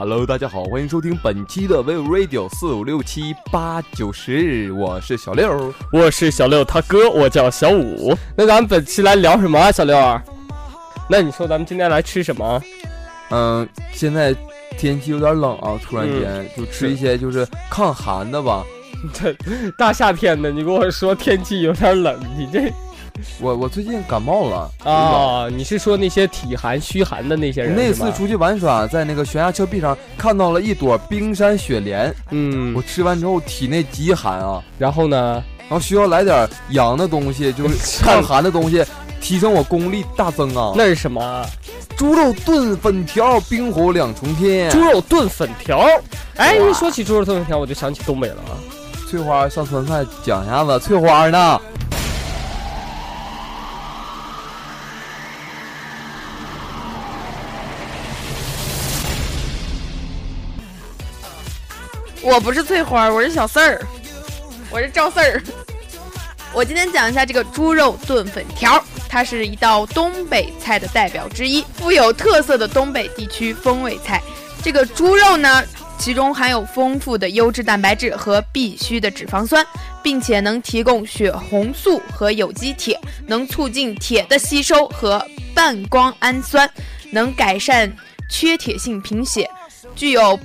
Hello，大家好，欢迎收听本期的 v i v Radio 四五六七八九十，我是小六，我是小六他哥，我叫小五。那咱们本期来聊什么啊，小六？那你说咱们今天来吃什么？嗯，现在天气有点冷啊，突然间就吃一些就是抗寒的吧。这大夏天的，你跟我说天气有点冷，你这。我我最近感冒了啊！你是说那些体寒虚寒的那些人？那次出去玩耍，在那个悬崖峭壁上看到了一朵冰山雪莲。嗯，我吃完之后体内极寒啊。然后呢？然后需要来点阳的东西，就是 抗寒的东西，提升我功力大增啊。那是什么？猪肉炖粉条，冰火两重天。猪肉炖粉条。哎，一说起猪肉炖粉条，我就想起东北了啊。翠花上酸菜讲一下子，翠花呢？我不是翠花，我是小四儿，我是赵四儿。我今天讲一下这个猪肉炖粉条，它是一道东北菜的代表之一，富有特色的东北地区风味菜。这个猪肉呢，其中含有丰富的优质蛋白质和必需的脂肪酸，并且能提供血红素和有机铁，能促进铁的吸收和半胱氨酸，能改善缺铁性贫血，具有。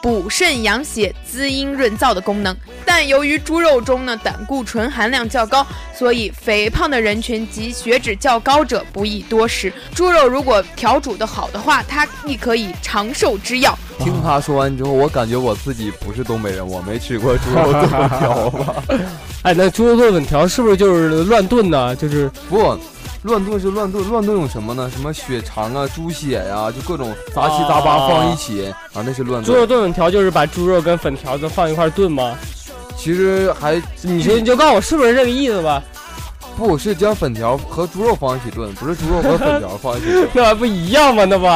补肾养血、滋阴润燥的功能，但由于猪肉中呢胆固醇含量较高，所以肥胖的人群及血脂较高者不宜多食。猪肉如果调煮的好的话，它亦可以长寿之药。听他说完之后，我感觉我自己不是东北人，我没吃过猪肉炖粉条吧？哎，那猪肉炖粉条是不是就是乱炖呢？就是不。乱炖是乱炖，乱炖用什么呢？什么血肠啊、猪血呀，就各种杂七杂八放一起啊，那是乱炖。猪肉炖粉条就是把猪肉跟粉条子放一块炖吗？其实还，你说你就告诉我是不是这个意思吧？不是将粉条和猪肉放一起炖，不是猪肉和粉条放一起炖，那还不一样吗？那不，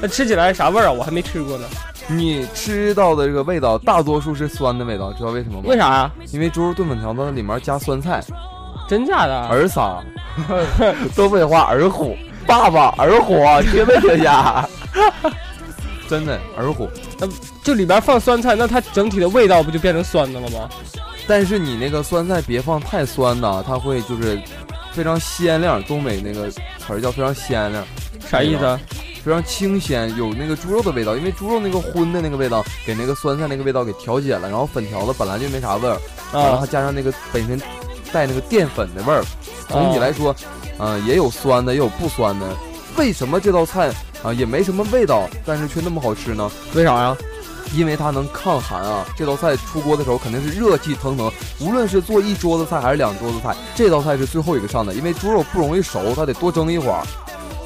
那吃起来啥味儿啊？我还没吃过呢。你吃到的这个味道，大多数是酸的味道，知道为什么吗？为啥呀？因为猪肉炖粉条子里面加酸菜。真假的？儿仨，东北话儿虎，爸爸儿虎，听没听下？真的儿虎，那就里边放酸菜，那它整体的味道不就变成酸的了吗？但是你那个酸菜别放太酸呐，它会就是非常鲜亮。东北那个词儿叫非常鲜亮，啥意思？非常清鲜，有那个猪肉的味道，因为猪肉那个荤的那个味道给那个酸菜那个味道给调节了，然后粉条子本来就没啥味儿，然后还加上那个本身。带那个淀粉的味儿，总体来说，嗯，也有酸的，也有不酸的。为什么这道菜啊也没什么味道，但是却那么好吃呢？为啥呀？因为它能抗寒啊！这道菜出锅的时候肯定是热气腾腾，无论是做一桌子菜还是两桌子菜，这道菜是最后一个上的，因为猪肉不容易熟，它得多蒸一会儿。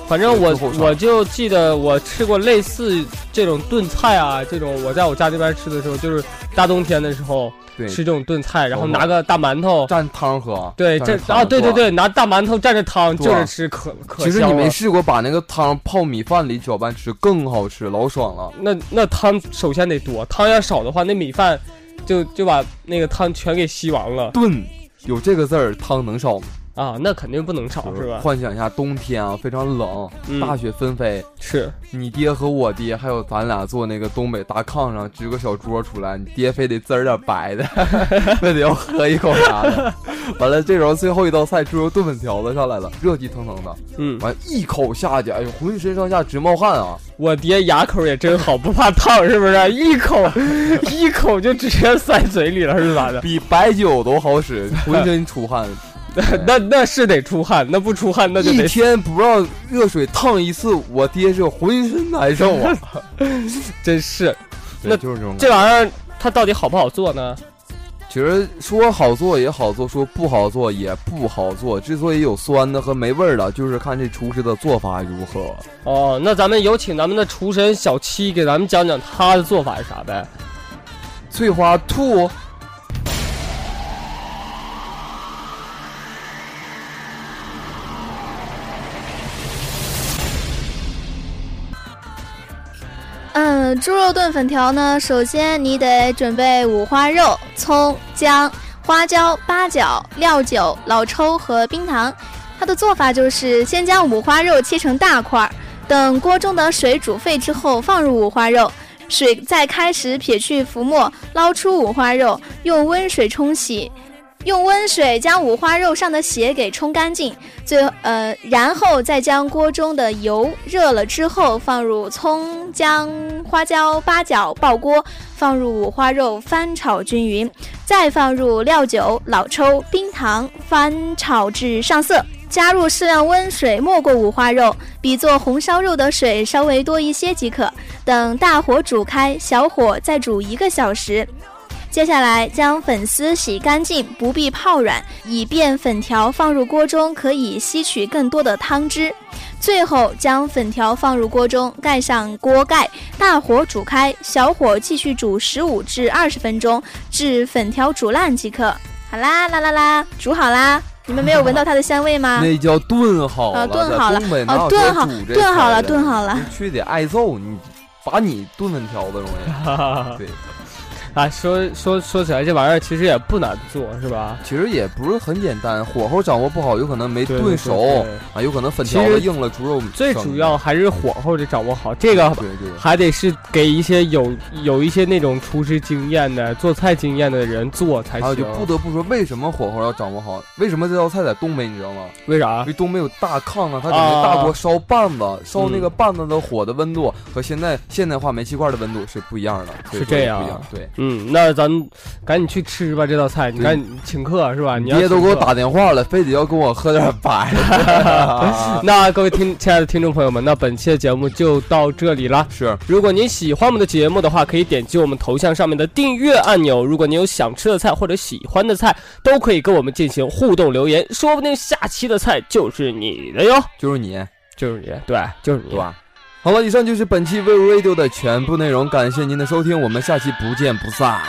反正我我就记得我吃过类似这种炖菜啊，这种我在我家这边吃的时候，就是大冬天的时候。吃这种炖菜，然后拿个大馒头蘸汤喝。对，这啊，对对对，拿大馒头蘸着汤就是吃，可可其实你没试过把那个汤泡米饭里搅拌吃，更好吃，老爽了。那那汤首先得多，汤要少的话，那米饭就就把那个汤全给吸完了。炖有这个字儿，汤能少吗？啊，那肯定不能少，是吧？幻想一下冬天啊，非常冷，大雪纷飞，是你爹和我爹，还有咱俩坐那个东北大炕上支个小桌出来，你爹非得滋点白的，非得要喝一口啥的。完了，这时候最后一道菜猪肉炖粉条子上来了，热气腾腾的，嗯，完一口下去，哎呦，浑身上下直冒汗啊！我爹牙口也真好，不怕烫，是不是？一口一口就直接塞嘴里了，是咋的？比白酒都好使，浑身出汗。那那是得出汗，那不出汗那就一天不让热水烫一次，我爹是浑身难受啊！真是，那就是这种。这玩意儿它到底好不好做呢？其实说好做也好做，说不好做也不好做。之所以有酸的和没味儿的，就是看这厨师的做法如何。哦，那咱们有请咱们的厨神小七给咱们讲讲他的做法是啥呗？翠花兔。猪肉炖粉条呢，首先你得准备五花肉、葱、姜、花椒、八角、料酒、老抽和冰糖。它的做法就是先将五花肉切成大块，等锅中的水煮沸之后放入五花肉，水再开始撇去浮沫，捞出五花肉，用温水冲洗。用温水将五花肉上的血给冲干净，最呃，然后再将锅中的油热了之后，放入葱姜花椒八角爆锅，放入五花肉翻炒均匀，再放入料酒、老抽、冰糖翻炒至上色，加入适量温水没过五花肉，比做红烧肉的水稍微多一些即可。等大火煮开，小火再煮一个小时。接下来将粉丝洗干净，不必泡软，以便粉条放入锅中可以吸取更多的汤汁。最后将粉条放入锅中，盖上锅盖，大火煮开，小火继续煮十五至二十分钟，至粉条煮烂即可。好啦啦啦啦，煮好啦！你们没有闻到它的香味吗？那叫炖好了，炖好了，哦，炖好，炖好了，炖好了。去得挨揍，你把你炖粉条子容易。对。啊，说说说起来，这玩意儿其实也不难做，是吧？其实也不是很简单，火候掌握不好，有可能没炖熟啊，有可能粉条子硬了，猪肉。最主要还是火候得掌握好，这个还得是给一些有有一些那种厨师经验的、做菜经验的人做才行。还有就不得不说，为什么火候要掌握好？为什么这道菜在东北，你知道吗？为啥？因为东北有大炕啊，他整个大锅烧棒子，烧那个棒子的火的温度和现在现代化煤气罐的温度是不一样的，是这样。对，嗯，那咱。赶紧去吃吧，这道菜你赶紧请客是吧？你爹都给我打电话了，非得要跟我喝点白。那各位听亲爱的听众朋友们，那本期的节目就到这里了。是，如果您喜欢我们的节目的话，可以点击我们头像上面的订阅按钮。如果您有想吃的菜或者喜欢的菜，都可以跟我们进行互动留言，说不定下期的菜就是你的哟，就是你，就是你，对，就是你，对吧？好了，以上就是本期 v i Radio 的全部内容，感谢您的收听，我们下期不见不散。